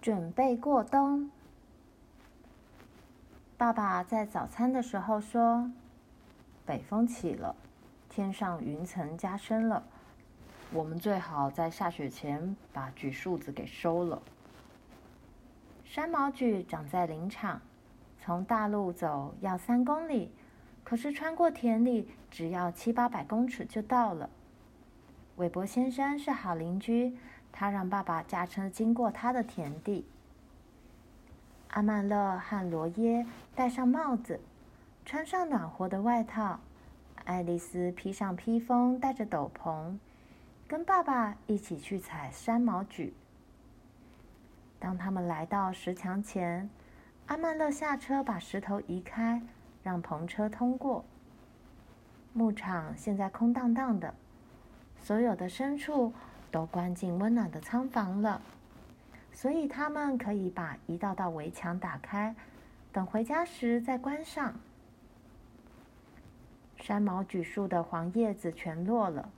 准备过冬。爸爸在早餐的时候说：“北风起了，天上云层加深了，我们最好在下雪前把櫸树子给收了。”山毛榉长在林场，从大路走要三公里，可是穿过田里只要七八百公尺就到了。韦伯先生是好邻居，他让爸爸驾车经过他的田地。阿曼勒和罗耶戴上帽子，穿上暖和的外套。爱丽丝披上披风，戴着斗篷，跟爸爸一起去采山毛榉。当他们来到石墙前，阿曼勒下车把石头移开，让篷车通过。牧场现在空荡荡的，所有的牲畜都关进温暖的仓房了。所以他们可以把一道道围墙打开，等回家时再关上。山毛榉树的黄叶子全落了，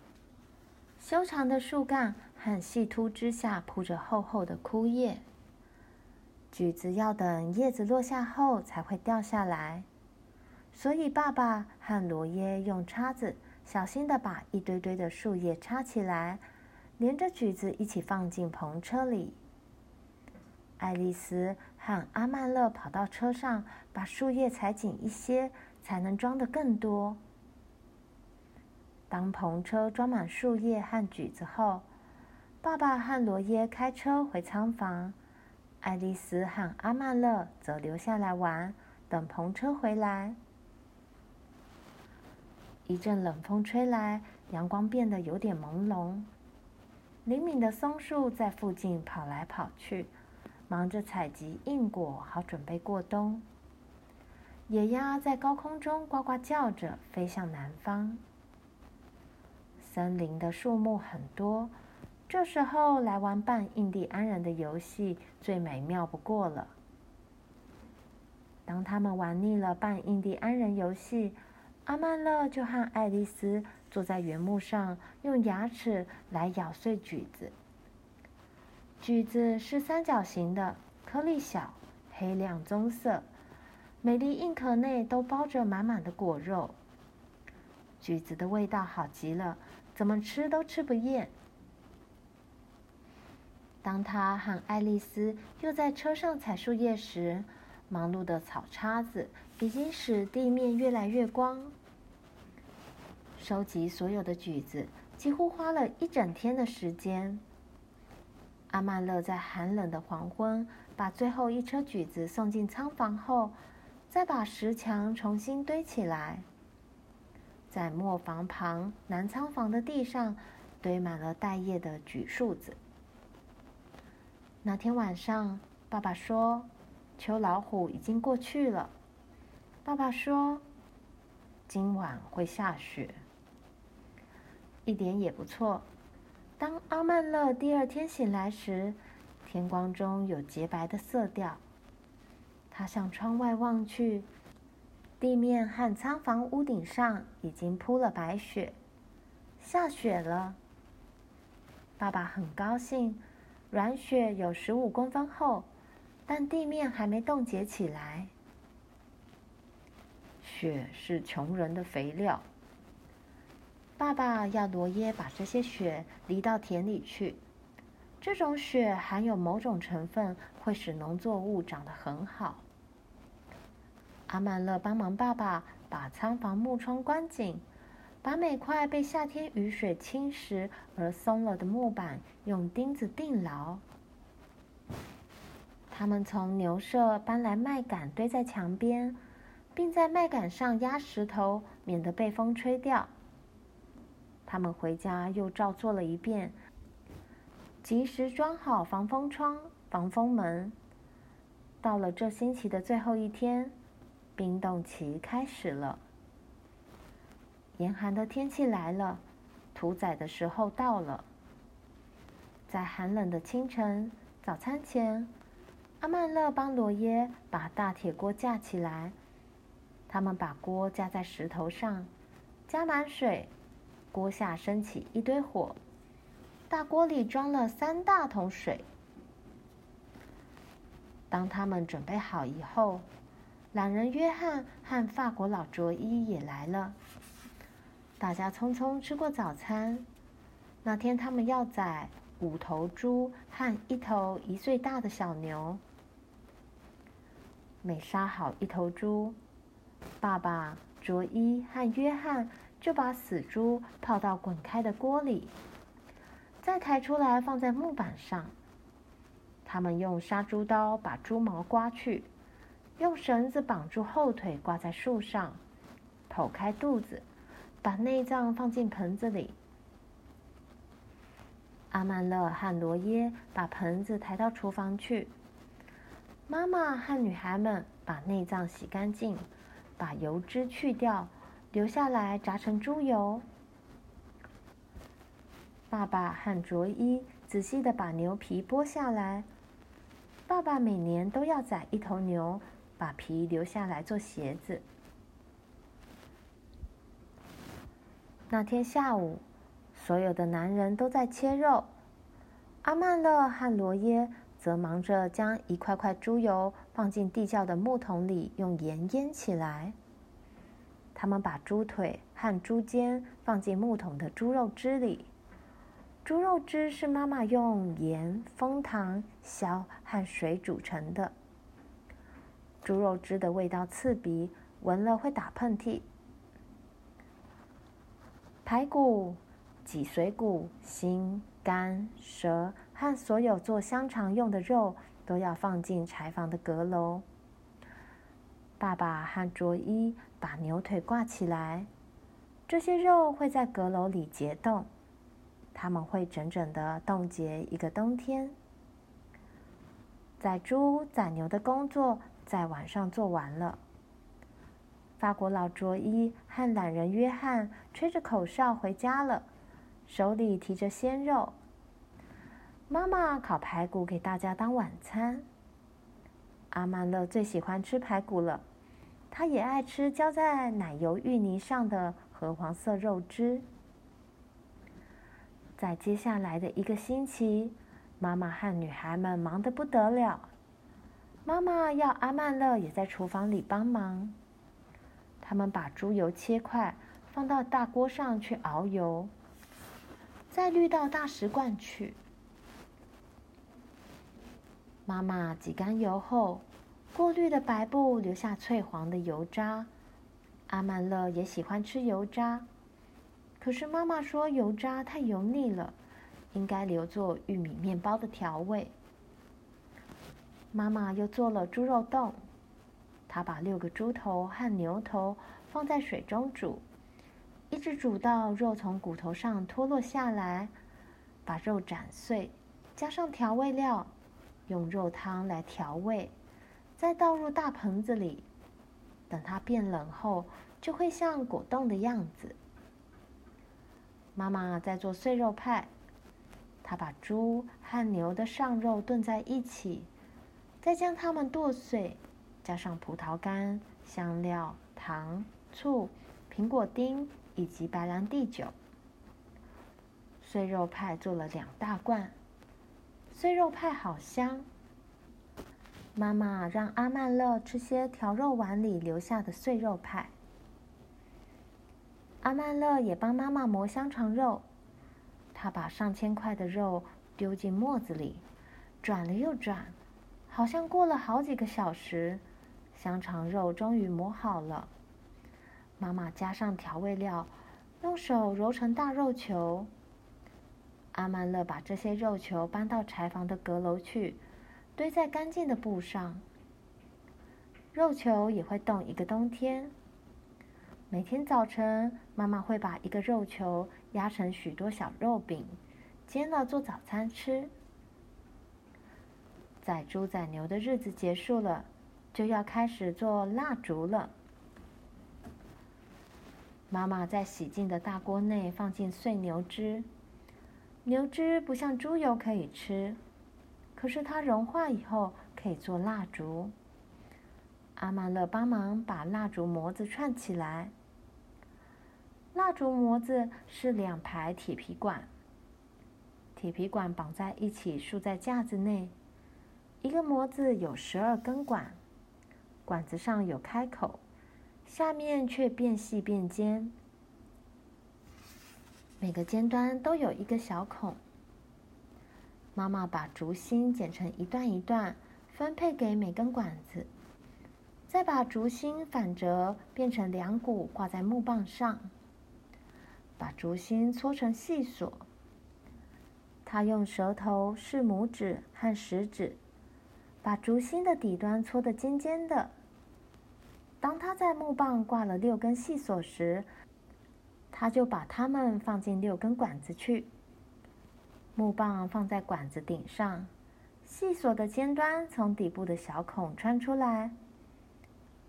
修长的树干和细秃枝下铺着厚厚的枯叶。橘子要等叶子落下后才会掉下来，所以爸爸和罗耶用叉子小心地把一堆堆的树叶插起来，连着橘子一起放进篷车里。爱丽丝和阿曼乐跑到车上，把树叶踩紧一些，才能装得更多。当篷车装满树叶和橘子后，爸爸和罗耶开车回仓房，爱丽丝和阿曼乐则留下来玩，等篷车回来。一阵冷风吹来，阳光变得有点朦胧。灵敏的松树在附近跑来跑去。忙着采集硬果，好准备过冬。野鸭在高空中呱呱叫着，飞向南方。森林的树木很多，这时候来玩扮印第安人的游戏最美妙不过了。当他们玩腻了扮印第安人游戏，阿曼勒就和爱丽丝坐在原木上，用牙齿来咬碎橘子。橘子是三角形的，颗粒小，黑亮棕色，每粒硬壳内都包着满满的果肉。橘子的味道好极了，怎么吃都吃不厌。当他和爱丽丝又在车上采树叶时，忙碌的草叉子已经使地面越来越光。收集所有的橘子，几乎花了一整天的时间。阿曼乐在寒冷的黄昏，把最后一车橘子送进仓房后，再把石墙重新堆起来。在磨坊旁南仓房的地上，堆满了带叶的橘树子。那天晚上，爸爸说：“秋老虎已经过去了。”爸爸说：“今晚会下雪。”一点也不错。当阿曼乐第二天醒来时，天光中有洁白的色调。他向窗外望去，地面和仓房屋顶上已经铺了白雪，下雪了。爸爸很高兴，软雪有十五公分厚，但地面还没冻结起来。雪是穷人的肥料。爸爸要罗耶把这些雪犁到田里去。这种雪含有某种成分，会使农作物长得很好。阿曼乐帮忙爸爸把仓房木窗关紧，把每块被夏天雨水侵蚀而松了的木板用钉子钉牢。他们从牛舍搬来麦秆堆在墙边，并在麦稈上压石头，免得被风吹掉。他们回家又照做了一遍，及时装好防风窗、防风门。到了这星期的最后一天，冰冻期开始了。严寒的天气来了，屠宰的时候到了。在寒冷的清晨，早餐前，阿曼乐帮罗耶把大铁锅架起来。他们把锅架在石头上，加满水。锅下升起一堆火，大锅里装了三大桶水。当他们准备好以后，懒人约翰和法国老卓伊也来了。大家匆匆吃过早餐。那天他们要宰五头猪和一头一岁大的小牛。每杀好一头猪，爸爸、卓伊和约翰就把死猪泡到滚开的锅里，再抬出来放在木板上。他们用杀猪刀把猪毛刮去，用绳子绑住后腿挂在树上，剖开肚子，把内脏放进盆子里。阿曼乐和罗耶把盆子抬到厨房去。妈妈和女孩们把内脏洗干净，把油脂去掉，留下来炸成猪油。爸爸和卓伊仔细的把牛皮剥下来。爸爸每年都要宰一头牛，把皮留下来做鞋子。那天下午，所有的男人都在切肉，阿曼乐和罗耶则忙着将一块块猪油放进地窖的木桶里，用盐腌起来。他们把猪腿和猪肩放进木桶的猪肉汁里。猪肉汁是妈妈用盐、枫糖、硝和水煮成的。猪肉汁的味道刺鼻，闻了会打喷嚏。排骨、脊髓骨、心、肝、舌和所有做香肠用的肉都要放进柴房的阁楼。爸爸和卓伊把牛腿挂起来，这些肉会在阁楼里结冻。他们会整整的冻结一个冬天。宰猪宰牛的工作在晚上做完了。法国佬卓伊和懒人约翰吹着口哨回家了，手里提着鲜肉。妈妈烤排骨给大家当晚餐。阿曼乐最喜欢吃排骨了，他也爱吃浇在奶油芋泥上的褐黄色肉汁。在接下来的一个星期，妈妈和女孩们忙得不得了。妈妈要阿曼乐也在厨房里帮忙。他们把猪油切块，放到大锅上去熬油，再滤到大食罐去。妈妈挤干油后，过滤的白布留下翠黄的油渣。阿曼乐也喜欢吃油渣。可是妈妈说油渣太油腻了，应该留作玉米面包的调味。妈妈又做了猪肉冻，她把六个猪头和牛头放在水中煮，一直煮到肉从骨头上脱落下来，把肉斩碎，加上调味料，用肉汤来调味，再倒入大盆子里，等它变冷后，就会像果冻的样子。妈妈在做碎肉派，她把猪和牛的上肉炖在一起，再将它们剁碎，加上葡萄干、香料、糖、醋、苹果丁以及白兰地酒。碎肉派做了两大罐，碎肉派好香。妈妈让阿曼乐吃些调肉碗里留下的碎肉派。阿曼乐也帮妈妈磨香肠肉，他把上千块的肉丢进磨子里，转了又转，好像过了好几个小时，香肠肉终于磨好了。妈妈加上调味料，用手揉成大肉球。阿曼勒把这些肉球搬到柴房的阁楼去，堆在干净的布上。肉球也会冻一个冬天。每天早晨，妈妈会把一个肉球压成许多小肉饼，煎了做早餐吃。宰猪宰牛的日子结束了，就要开始做蜡烛了。妈妈在洗净的大锅内放进碎牛脂，牛脂不像猪油可以吃，可是它融化以后可以做蜡烛。阿曼乐帮忙把蜡烛模子串起来。蜡烛模子是两排铁皮管，铁皮管绑在一起，竖在架子内。一个模子有十二根管，管子上有开口，下面却变细变尖，每个尖端都有一个小孔。妈妈把竹芯剪成一段一段，分配给每根管子，再把竹芯反折变成两股，挂在木棒上，把竹芯搓成细索。她用舌头试拇指和食指。把竹芯的底端搓得尖尖的。当他在木棒挂了六根细索时，他就把它们放进六根管子去。木棒放在管子顶上，细索的尖端从底部的小孔穿出来。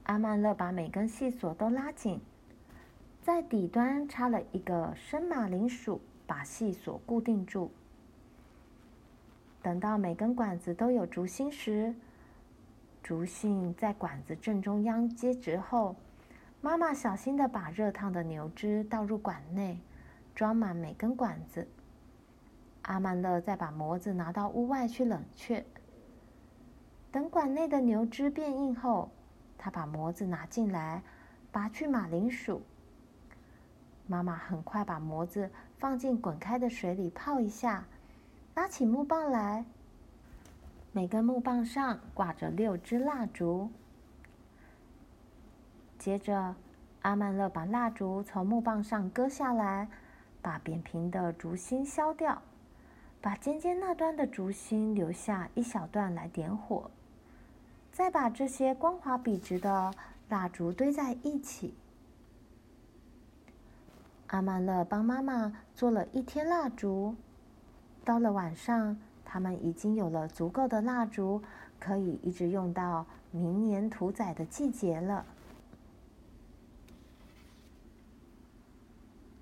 阿曼乐把每根细索都拉紧，在底端插了一个生马铃薯，把细索固定住。等到每根管子都有竹芯时，竹芯在管子正中央接直后，妈妈小心地把热烫的牛汁倒入管内，装满每根管子。阿曼乐再把模子拿到屋外去冷却。等管内的牛汁变硬后，他把模子拿进来，拔去马铃薯。妈妈很快把模子放进滚开的水里泡一下。拿起木棒来，每根木棒上挂着六支蜡烛。接着，阿曼乐把蜡烛从木棒上割下来，把扁平的竹芯削掉，把尖尖那端的竹芯留下一小段来点火，再把这些光滑笔直的蜡烛堆在一起。阿曼乐帮妈妈做了一天蜡烛。到了晚上，他们已经有了足够的蜡烛，可以一直用到明年屠宰的季节了。